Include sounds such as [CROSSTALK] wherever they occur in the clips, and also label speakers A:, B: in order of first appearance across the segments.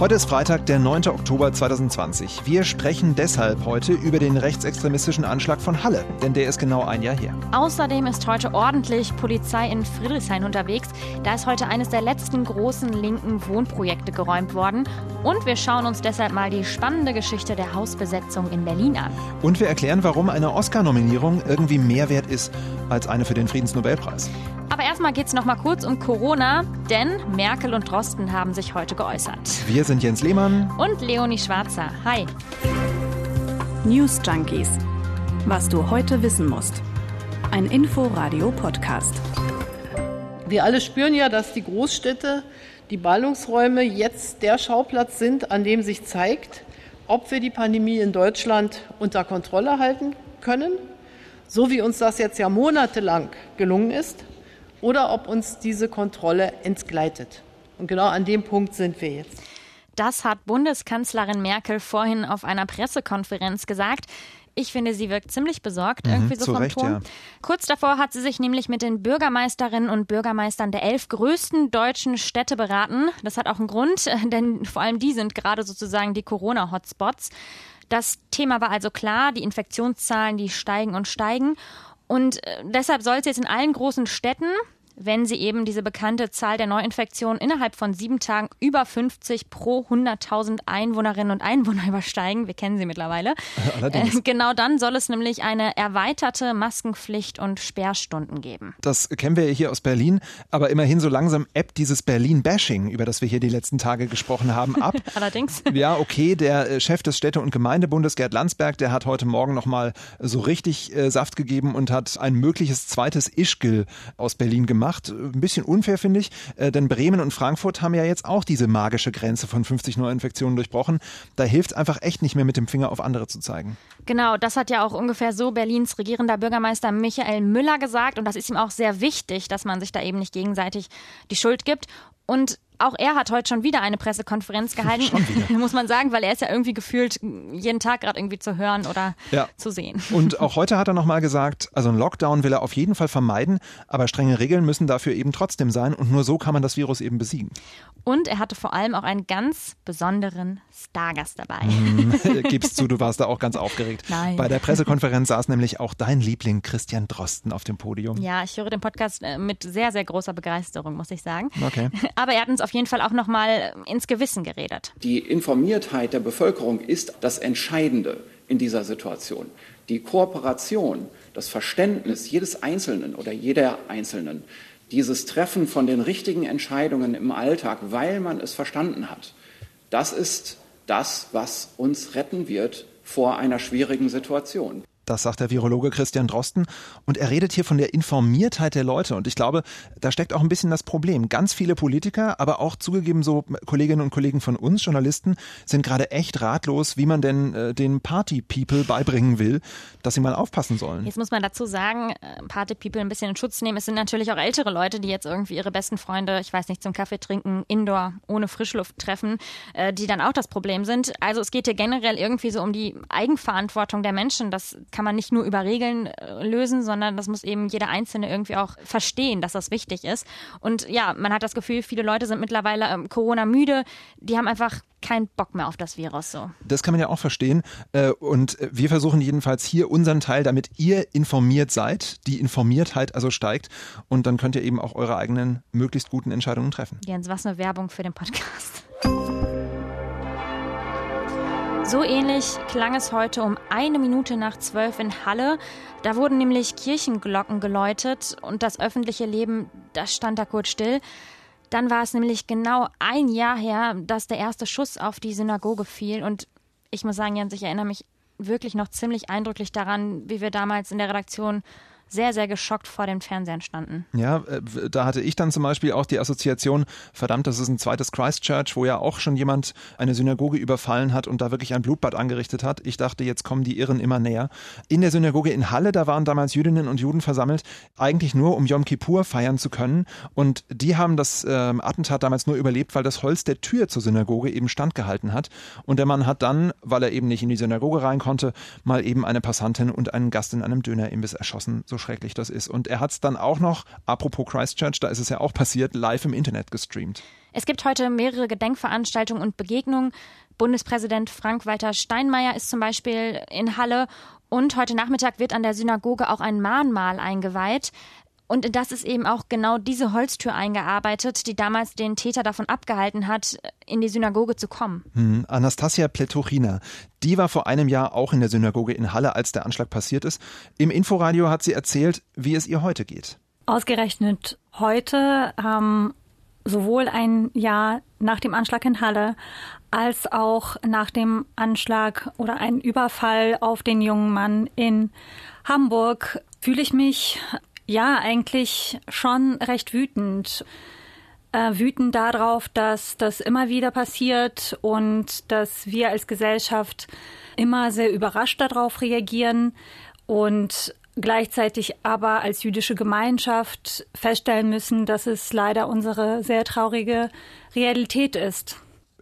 A: Heute ist Freitag, der 9. Oktober 2020. Wir sprechen deshalb heute über den rechtsextremistischen Anschlag von Halle, denn der ist genau ein Jahr her.
B: Außerdem ist heute ordentlich Polizei in Friedrichshain unterwegs. Da ist heute eines der letzten großen linken Wohnprojekte geräumt worden. Und wir schauen uns deshalb mal die spannende Geschichte der Hausbesetzung in Berlin an.
A: Und wir erklären, warum eine Oscar-Nominierung irgendwie mehr wert ist als eine für den Friedensnobelpreis.
B: Aber erstmal geht es noch mal kurz um Corona, denn Merkel und Drosten haben sich heute geäußert.
A: Wir sind Jens Lehmann
B: und Leonie Schwarzer. Hi.
C: News Junkies. Was du heute wissen musst. Ein Info-Radio-Podcast.
D: Wir alle spüren ja, dass die Großstädte, die Ballungsräume jetzt der Schauplatz sind, an dem sich zeigt, ob wir die Pandemie in Deutschland unter Kontrolle halten können, so wie uns das jetzt ja monatelang gelungen ist oder ob uns diese Kontrolle entgleitet. Und genau an dem Punkt sind wir jetzt.
B: Das hat Bundeskanzlerin Merkel vorhin auf einer Pressekonferenz gesagt. Ich finde, sie wirkt ziemlich besorgt, mhm, irgendwie so vom Recht, Ton. Ja. Kurz davor hat sie sich nämlich mit den Bürgermeisterinnen und Bürgermeistern der elf größten deutschen Städte beraten. Das hat auch einen Grund, [LAUGHS] denn vor allem die sind gerade sozusagen die Corona-Hotspots. Das Thema war also klar, die Infektionszahlen, die steigen und steigen. Und äh, deshalb soll es jetzt in allen großen Städten wenn sie eben diese bekannte Zahl der Neuinfektionen innerhalb von sieben Tagen über 50 pro 100.000 Einwohnerinnen und Einwohner [LAUGHS] übersteigen. Wir kennen sie mittlerweile. [LAUGHS] Allerdings. Äh, genau dann soll es nämlich eine erweiterte Maskenpflicht und Sperrstunden geben.
A: Das kennen wir ja hier aus Berlin, aber immerhin so langsam ebbt dieses Berlin-Bashing, über das wir hier die letzten Tage gesprochen haben, ab. [LAUGHS]
B: Allerdings.
A: Ja, okay, der äh, Chef des Städte- und Gemeindebundes, Gerd Landsberg, der hat heute Morgen nochmal so richtig äh, Saft gegeben und hat ein mögliches zweites Ischgl aus Berlin gemacht gemacht. Ein bisschen unfair, finde ich, äh, denn Bremen und Frankfurt haben ja jetzt auch diese magische Grenze von 50 Neuinfektionen durchbrochen. Da hilft es einfach echt nicht mehr, mit dem Finger auf andere zu zeigen.
B: Genau, das hat ja auch ungefähr so Berlins regierender Bürgermeister Michael Müller gesagt. Und das ist ihm auch sehr wichtig, dass man sich da eben nicht gegenseitig die Schuld gibt. Und auch er hat heute schon wieder eine Pressekonferenz [LAUGHS] gehalten, muss man sagen, weil er ist ja irgendwie gefühlt jeden Tag gerade irgendwie zu hören oder ja. zu sehen.
A: Und [LAUGHS] auch heute hat er nochmal gesagt, also ein Lockdown will er auf jeden Fall vermeiden, aber strenge Regeln müssen dafür eben trotzdem sein und nur so kann man das Virus eben besiegen.
B: Und er hatte vor allem auch einen ganz besonderen Stargast dabei.
A: Mhm. [LAUGHS] Gibst zu, du warst da auch ganz aufgeregt.
B: Nein.
A: Bei der Pressekonferenz saß nämlich auch dein Liebling Christian Drosten auf dem Podium.
B: Ja, ich höre den Podcast äh, mit sehr, sehr großer Begeisterung, muss ich sagen.
A: Okay.
B: Aber er hat uns auf jeden Fall auch nochmal ins Gewissen geredet.
E: Die Informiertheit der Bevölkerung ist das Entscheidende in dieser Situation. Die Kooperation, das Verständnis jedes Einzelnen oder jeder Einzelnen, dieses Treffen von den richtigen Entscheidungen im Alltag, weil man es verstanden hat, das ist das, was uns retten wird vor einer schwierigen Situation.
A: Das sagt der Virologe Christian Drosten. Und er redet hier von der Informiertheit der Leute. Und ich glaube, da steckt auch ein bisschen das Problem. Ganz viele Politiker, aber auch zugegeben so Kolleginnen und Kollegen von uns, Journalisten, sind gerade echt ratlos, wie man denn äh, den Party-People beibringen will, dass sie mal aufpassen sollen.
B: Jetzt muss man dazu sagen, äh, Party-People ein bisschen in Schutz nehmen. Es sind natürlich auch ältere Leute, die jetzt irgendwie ihre besten Freunde, ich weiß nicht, zum Kaffee trinken, indoor, ohne Frischluft treffen, äh, die dann auch das Problem sind. Also es geht hier generell irgendwie so um die Eigenverantwortung der Menschen. Das kann man nicht nur über Regeln äh, lösen, sondern das muss eben jeder Einzelne irgendwie auch verstehen, dass das wichtig ist. Und ja, man hat das Gefühl, viele Leute sind mittlerweile ähm, Corona müde. Die haben einfach keinen Bock mehr auf das Virus so.
A: Das kann man ja auch verstehen. Äh, und wir versuchen jedenfalls hier unseren Teil, damit ihr informiert seid, die Informiertheit also steigt. Und dann könnt ihr eben auch eure eigenen möglichst guten Entscheidungen treffen.
B: Jens, was eine Werbung für den Podcast. So ähnlich klang es heute um eine Minute nach zwölf in Halle. Da wurden nämlich Kirchenglocken geläutet und das öffentliche Leben, das stand da kurz still. Dann war es nämlich genau ein Jahr her, dass der erste Schuss auf die Synagoge fiel. Und ich muss sagen, Jens, ich erinnere mich wirklich noch ziemlich eindrücklich daran, wie wir damals in der Redaktion sehr, sehr geschockt vor den Fernsehern standen.
A: Ja, äh, da hatte ich dann zum Beispiel auch die Assoziation, verdammt, das ist ein zweites Christchurch, wo ja auch schon jemand eine Synagoge überfallen hat und da wirklich ein Blutbad angerichtet hat. Ich dachte, jetzt kommen die Irren immer näher. In der Synagoge in Halle, da waren damals Jüdinnen und Juden versammelt, eigentlich nur um Yom Kippur feiern zu können. Und die haben das äh, Attentat damals nur überlebt, weil das Holz der Tür zur Synagoge eben standgehalten hat. Und der Mann hat dann, weil er eben nicht in die Synagoge rein konnte, mal eben eine Passantin und einen Gast in einem Dönerimbiss erschossen. So schrecklich das ist. Und er hat es dann auch noch, apropos Christchurch, da ist es ja auch passiert, live im Internet gestreamt.
B: Es gibt heute mehrere Gedenkveranstaltungen und Begegnungen. Bundespräsident Frank-Walter Steinmeier ist zum Beispiel in Halle und heute Nachmittag wird an der Synagoge auch ein Mahnmal eingeweiht. Und in das ist eben auch genau diese Holztür eingearbeitet, die damals den Täter davon abgehalten hat, in die Synagoge zu kommen.
A: Hm, Anastasia Pletochina, die war vor einem Jahr auch in der Synagoge in Halle, als der Anschlag passiert ist. Im Inforadio hat sie erzählt, wie es ihr heute geht.
F: Ausgerechnet heute haben sowohl ein Jahr nach dem Anschlag in Halle als auch nach dem Anschlag oder ein Überfall auf den jungen Mann in Hamburg fühle ich mich ja, eigentlich schon recht wütend. Äh, wütend darauf, dass das immer wieder passiert und dass wir als Gesellschaft immer sehr überrascht darauf reagieren und gleichzeitig aber als jüdische Gemeinschaft feststellen müssen, dass es leider unsere sehr traurige Realität ist.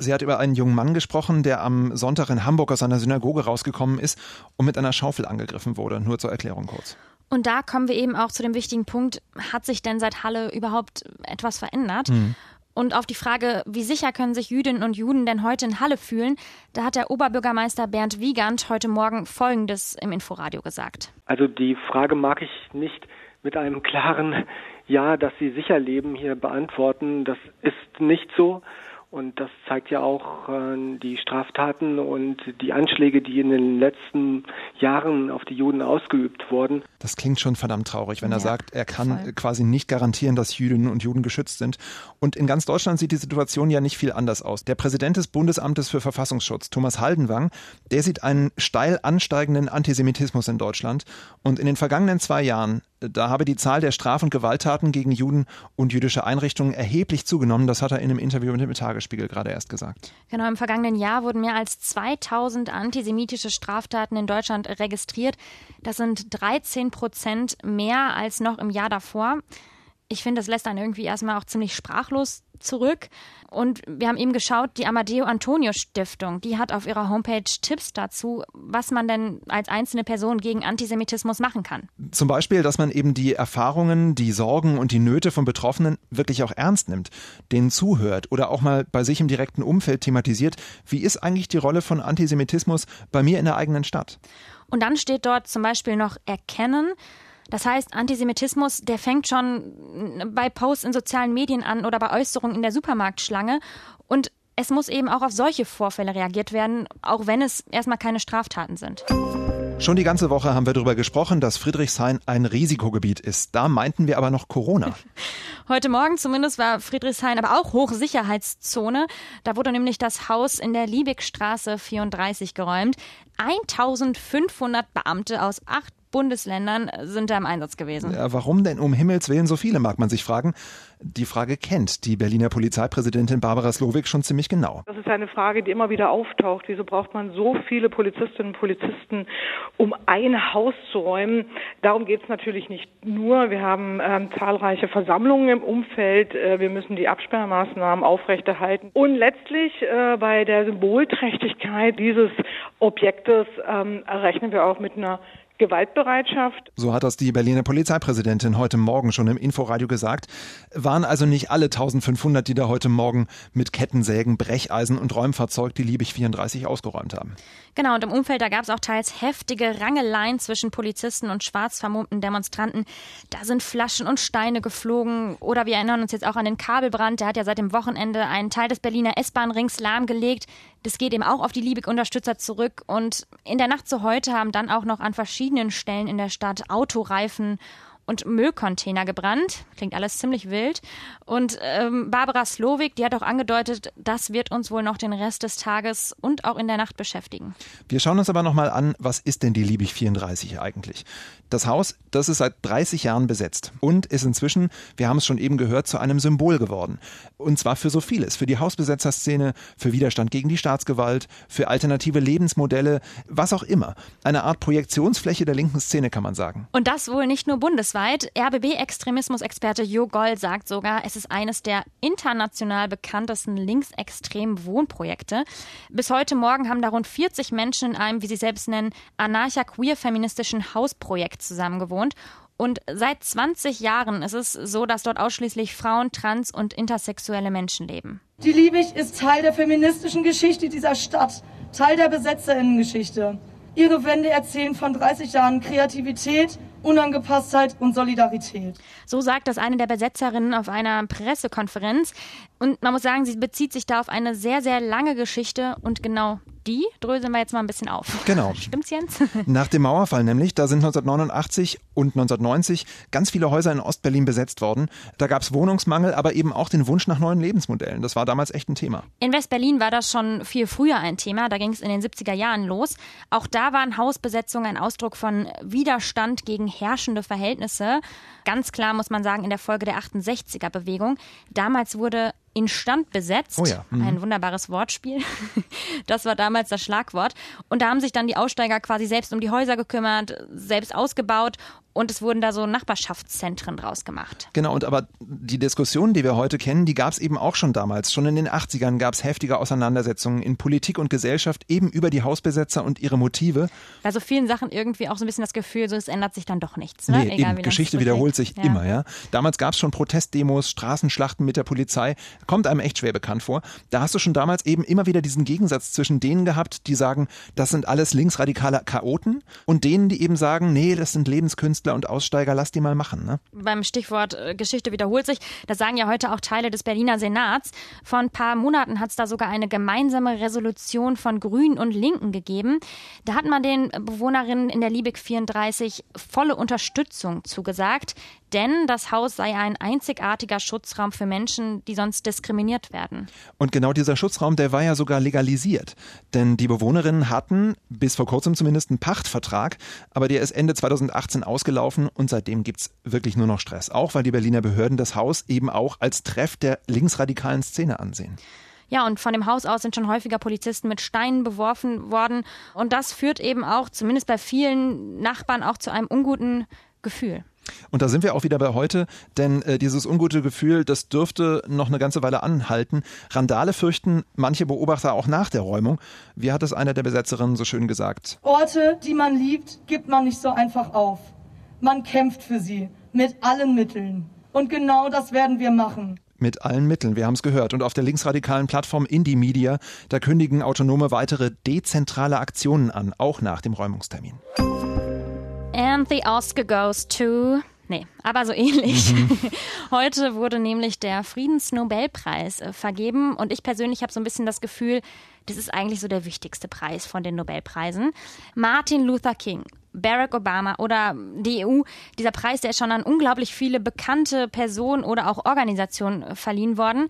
A: Sie hat über einen jungen Mann gesprochen, der am Sonntag in Hamburg aus seiner Synagoge rausgekommen ist und mit einer Schaufel angegriffen wurde. Nur zur Erklärung kurz.
B: Und da kommen wir eben auch zu dem wichtigen Punkt, hat sich denn seit Halle überhaupt etwas verändert? Mhm. Und auf die Frage, wie sicher können sich Jüdinnen und Juden denn heute in Halle fühlen, da hat der Oberbürgermeister Bernd Wiegand heute Morgen Folgendes im Inforadio gesagt.
G: Also die Frage mag ich nicht mit einem klaren Ja, dass sie sicher leben, hier beantworten. Das ist nicht so. Und das zeigt ja auch äh, die Straftaten und die Anschläge, die in den letzten Jahren auf die Juden ausgeübt wurden.
A: Das klingt schon verdammt traurig, wenn ja, er sagt, er kann voll. quasi nicht garantieren, dass Jüdinnen und Juden geschützt sind. Und in ganz Deutschland sieht die Situation ja nicht viel anders aus. Der Präsident des Bundesamtes für Verfassungsschutz, Thomas Haldenwang, der sieht einen steil ansteigenden Antisemitismus in Deutschland. Und in den vergangenen zwei Jahren da habe die Zahl der Straf- und Gewalttaten gegen Juden und jüdische Einrichtungen erheblich zugenommen. Das hat er in einem Interview mit dem Tagesspiegel gerade erst gesagt.
B: Genau, im vergangenen Jahr wurden mehr als 2000 antisemitische Straftaten in Deutschland registriert. Das sind 13 Prozent mehr als noch im Jahr davor. Ich finde, das lässt einen irgendwie erstmal auch ziemlich sprachlos zurück. Und wir haben eben geschaut, die Amadeo Antonio Stiftung, die hat auf ihrer Homepage Tipps dazu, was man denn als einzelne Person gegen Antisemitismus machen kann.
A: Zum Beispiel, dass man eben die Erfahrungen, die Sorgen und die Nöte von Betroffenen wirklich auch ernst nimmt, denen zuhört oder auch mal bei sich im direkten Umfeld thematisiert, wie ist eigentlich die Rolle von Antisemitismus bei mir in der eigenen Stadt?
B: Und dann steht dort zum Beispiel noch erkennen, das heißt, Antisemitismus, der fängt schon bei Posts in sozialen Medien an oder bei Äußerungen in der Supermarktschlange. Und es muss eben auch auf solche Vorfälle reagiert werden, auch wenn es erstmal keine Straftaten sind.
A: Schon die ganze Woche haben wir darüber gesprochen, dass Friedrichshain ein Risikogebiet ist. Da meinten wir aber noch Corona. [LAUGHS]
B: Heute Morgen zumindest war Friedrichshain aber auch Hochsicherheitszone. Da wurde nämlich das Haus in der Liebigstraße 34 geräumt. 1500 Beamte aus acht Bundesländern sind da im Einsatz gewesen.
A: Ja, warum denn um Himmels Willen so viele, mag man sich fragen. Die Frage kennt die Berliner Polizeipräsidentin Barbara Slowik schon ziemlich genau.
H: Das ist eine Frage, die immer wieder auftaucht. Wieso braucht man so viele Polizistinnen und Polizisten, um ein Haus zu räumen? Darum geht es natürlich nicht nur. Wir haben ähm, zahlreiche Versammlungen im Umfeld. Äh, wir müssen die Absperrmaßnahmen aufrechterhalten. Und letztlich äh, bei der Symbolträchtigkeit dieses Objektes ähm, rechnen wir auch mit einer Gewaltbereitschaft.
A: So hat das die Berliner Polizeipräsidentin heute Morgen schon im Inforadio gesagt. Waren also nicht alle 1500, die da heute Morgen mit Kettensägen, Brecheisen und Räumfahrzeug die Liebig 34 ausgeräumt haben.
B: Genau, und im Umfeld, da gab es auch teils heftige Rangeleien zwischen Polizisten und schwarz vermummten Demonstranten. Da sind Flaschen und Steine geflogen. Oder wir erinnern uns jetzt auch an den Kabelbrand. Der hat ja seit dem Wochenende einen Teil des Berliner S-Bahn-Rings lahmgelegt. Das geht eben auch auf die Liebig-Unterstützer zurück. Und in der Nacht zu heute haben dann auch noch an verschiedenen Stellen in der Stadt Autoreifen und Müllcontainer gebrannt. Klingt alles ziemlich wild. Und ähm, Barbara Slowik, die hat auch angedeutet, das wird uns wohl noch den Rest des Tages und auch in der Nacht beschäftigen.
A: Wir schauen uns aber nochmal an, was ist denn die Liebig 34 eigentlich? Das Haus, das ist seit 30 Jahren besetzt und ist inzwischen, wir haben es schon eben gehört, zu einem Symbol geworden. Und zwar für so vieles. Für die Hausbesetzerszene, für Widerstand gegen die Staatsgewalt, für alternative Lebensmodelle, was auch immer. Eine Art Projektionsfläche der linken Szene, kann man sagen.
B: Und das wohl nicht nur bundesweit. RBB-Extremismusexperte Jo Goll sagt sogar, es ist eines der international bekanntesten linksextremen Wohnprojekte. Bis heute Morgen haben da rund 40 Menschen in einem, wie sie selbst nennen, anarcha-queer-feministischen Hausprojekt zusammen gewohnt. Und seit 20 Jahren ist es so, dass dort ausschließlich Frauen, trans- und intersexuelle Menschen leben.
I: Die Liebig ist Teil der feministischen Geschichte dieser Stadt, Teil der Besetzerinnengeschichte. Ihre Wände erzählen von 30 Jahren Kreativität, Unangepasstheit und Solidarität.
B: So sagt das eine der Besetzerinnen auf einer Pressekonferenz. Und man muss sagen, sie bezieht sich da auf eine sehr, sehr lange Geschichte und genau die dröseln wir jetzt mal ein bisschen auf.
A: Genau. [LAUGHS]
B: Stimmt's, Jens? [LAUGHS]
A: Nach dem Mauerfall nämlich, da sind 1989 und 1990 ganz viele Häuser in Ostberlin besetzt worden. Da gab es Wohnungsmangel, aber eben auch den Wunsch nach neuen Lebensmodellen. Das war damals echt ein Thema.
B: In Westberlin war das schon viel früher ein Thema. Da ging es in den 70er Jahren los. Auch da waren Hausbesetzungen ein Ausdruck von Widerstand gegen herrschende Verhältnisse. Ganz klar muss man sagen, in der Folge der 68er Bewegung. Damals wurde instand besetzt.
A: Oh ja.
B: mhm. Ein wunderbares Wortspiel. [LAUGHS] Das war damals das Schlagwort. Und da haben sich dann die Aussteiger quasi selbst um die Häuser gekümmert, selbst ausgebaut und es wurden da so Nachbarschaftszentren draus gemacht.
A: Genau, und aber die Diskussionen, die wir heute kennen, die gab es eben auch schon damals. Schon in den 80ern gab es heftige Auseinandersetzungen in Politik und Gesellschaft eben über die Hausbesetzer und ihre Motive.
B: Bei so vielen Sachen irgendwie auch so ein bisschen das Gefühl, so es ändert sich dann doch nichts. Ne?
A: Nee, Egal, eben, Geschichte wiederholt sich ja. immer. Ja. Damals gab es schon Protestdemos, Straßenschlachten mit der Polizei. Kommt einem echt schwer bekannt vor. Da hast du schon damals eben immer wieder diesen Gegensatz zwischen denen gehabt, die sagen, das sind alles linksradikale Chaoten und denen, die eben sagen, nee, das sind Lebenskünstler Künstler und Aussteiger, lass die mal machen. Ne?
B: Beim Stichwort äh, Geschichte wiederholt sich, das sagen ja heute auch Teile des Berliner Senats. Vor ein paar Monaten hat es da sogar eine gemeinsame Resolution von Grünen und Linken gegeben. Da hat man den Bewohnerinnen in der Liebig 34 volle Unterstützung zugesagt. Denn das Haus sei ein einzigartiger Schutzraum für Menschen, die sonst diskriminiert werden.
A: Und genau dieser Schutzraum, der war ja sogar legalisiert. Denn die Bewohnerinnen hatten bis vor kurzem zumindest einen Pachtvertrag, aber der ist Ende 2018 ausgelaufen und seitdem gibt es wirklich nur noch Stress. Auch weil die Berliner Behörden das Haus eben auch als Treff der linksradikalen Szene ansehen.
B: Ja, und von dem Haus aus sind schon häufiger Polizisten mit Steinen beworfen worden. Und das führt eben auch, zumindest bei vielen Nachbarn, auch zu einem unguten Gefühl.
A: Und da sind wir auch wieder bei heute, denn äh, dieses ungute Gefühl, das dürfte noch eine ganze Weile anhalten. Randale fürchten manche Beobachter auch nach der Räumung. Wie hat es einer der Besetzerinnen so schön gesagt?
I: Orte, die man liebt, gibt man nicht so einfach auf. Man kämpft für sie mit allen Mitteln. Und genau das werden wir machen
A: mit allen Mitteln. Wir haben es gehört. Und auf der linksradikalen Plattform Indie Media, da kündigen Autonome weitere dezentrale Aktionen an, auch nach dem Räumungstermin.
B: And the Oscar goes to. Nee, aber so ähnlich. Mhm. [LAUGHS] Heute wurde nämlich der Friedensnobelpreis äh, vergeben und ich persönlich habe so ein bisschen das Gefühl, das ist eigentlich so der wichtigste Preis von den Nobelpreisen. Martin Luther King, Barack Obama oder die EU, dieser Preis, der ist schon an unglaublich viele bekannte Personen oder auch Organisationen verliehen worden.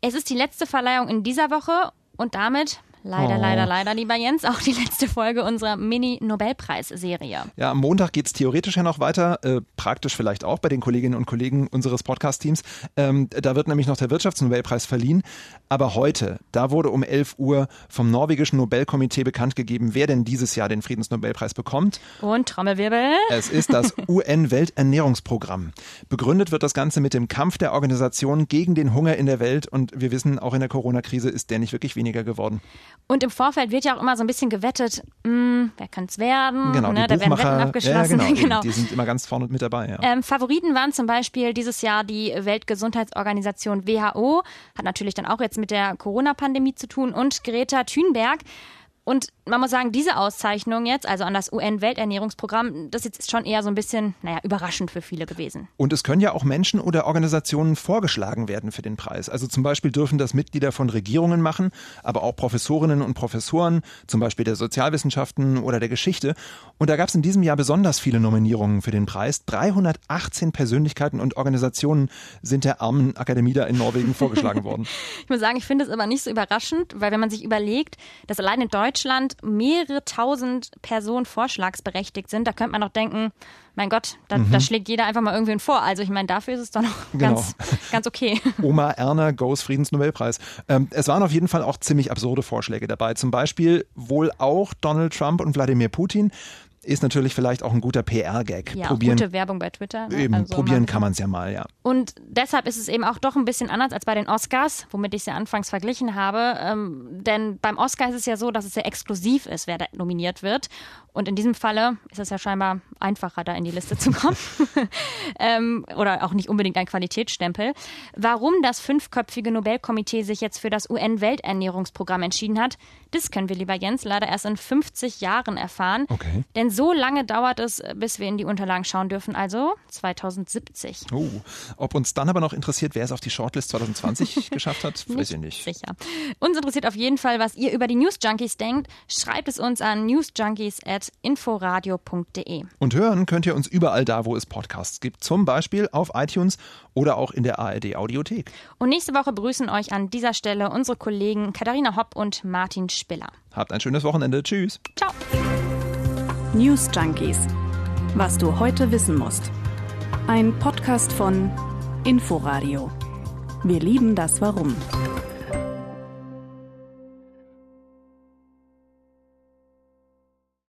B: Es ist die letzte Verleihung in dieser Woche und damit Leider, oh. leider, leider, lieber Jens, auch die letzte Folge unserer Mini-Nobelpreis-Serie.
A: Ja, am Montag geht es theoretisch ja noch weiter, äh, praktisch vielleicht auch bei den Kolleginnen und Kollegen unseres Podcast-Teams. Ähm, da wird nämlich noch der Wirtschaftsnobelpreis verliehen. Aber heute, da wurde um 11 Uhr vom norwegischen Nobelkomitee bekannt gegeben, wer denn dieses Jahr den Friedensnobelpreis bekommt.
B: Und Trommelwirbel.
A: Es ist das [LAUGHS] UN-Welternährungsprogramm. Begründet wird das Ganze mit dem Kampf der Organisation gegen den Hunger in der Welt. Und wir wissen, auch in der Corona-Krise ist der nicht wirklich weniger geworden.
B: Und im Vorfeld wird ja auch immer so ein bisschen gewettet, mh, hm, wer könnte es werden?
A: Genau,
B: ne?
A: da
B: werden Wetten abgeschlossen.
A: Ja, genau, [LAUGHS] genau. Die sind immer ganz vorne mit dabei. Ja.
B: Ähm, Favoriten waren zum Beispiel dieses Jahr die Weltgesundheitsorganisation WHO, hat natürlich dann auch jetzt mit der Corona-Pandemie zu tun, und Greta Thunberg. Und man muss sagen, diese Auszeichnung jetzt, also an das UN-Welternährungsprogramm, das ist jetzt schon eher so ein bisschen, naja, überraschend für viele gewesen.
A: Und es können ja auch Menschen oder Organisationen vorgeschlagen werden für den Preis. Also zum Beispiel dürfen das Mitglieder von Regierungen machen, aber auch Professorinnen und Professoren, zum Beispiel der Sozialwissenschaften oder der Geschichte. Und da gab es in diesem Jahr besonders viele Nominierungen für den Preis. 318 Persönlichkeiten und Organisationen sind der armen Akademie da in Norwegen vorgeschlagen worden. [LAUGHS]
B: ich muss sagen, ich finde es aber nicht so überraschend, weil wenn man sich überlegt, dass allein in Deutschland Deutschland mehrere tausend Personen vorschlagsberechtigt sind, da könnte man doch denken, mein Gott, da, mhm. da schlägt jeder einfach mal irgendwen vor. Also ich meine, dafür ist es doch noch genau. ganz, ganz okay. [LAUGHS]
A: Oma Erna goes Friedensnobelpreis. Ähm, es waren auf jeden Fall auch ziemlich absurde Vorschläge dabei. Zum Beispiel wohl auch Donald Trump und Wladimir Putin ist natürlich vielleicht auch ein guter PR-Gag.
B: Ja, probieren, gute Werbung bei Twitter.
A: Ne? Eben, also probieren kann man es ja mal, ja.
B: Und deshalb ist es eben auch doch ein bisschen anders als bei den Oscars, womit ich es ja anfangs verglichen habe. Ähm, denn beim Oscar ist es ja so, dass es sehr exklusiv ist, wer da nominiert wird. Und in diesem Falle ist es ja scheinbar einfacher, da in die Liste zu kommen. [LAUGHS] ähm, oder auch nicht unbedingt ein Qualitätsstempel. Warum das fünfköpfige Nobelkomitee sich jetzt für das UN-Welternährungsprogramm entschieden hat, das können wir, lieber Jens, leider erst in 50 Jahren erfahren.
A: Okay.
B: Denn so lange dauert es, bis wir in die Unterlagen schauen dürfen, also 2070.
A: Oh, ob uns dann aber noch interessiert, wer es auf die Shortlist 2020 [LAUGHS] geschafft hat, weiß ich nicht.
B: Sicher. Uns interessiert auf jeden Fall, was ihr über die News Junkies denkt. Schreibt es uns an newsjunkies.inforadio.de.
A: Und hören könnt ihr uns überall da, wo es Podcasts gibt. Zum Beispiel auf iTunes oder auch in der ARD Audiothek.
B: Und nächste Woche begrüßen euch an dieser Stelle unsere Kollegen Katharina Hopp und Martin Spiller.
A: Habt ein schönes Wochenende. Tschüss.
B: Ciao.
C: News Junkies. Was du heute wissen musst. Ein Podcast von Inforadio. Wir lieben das Warum.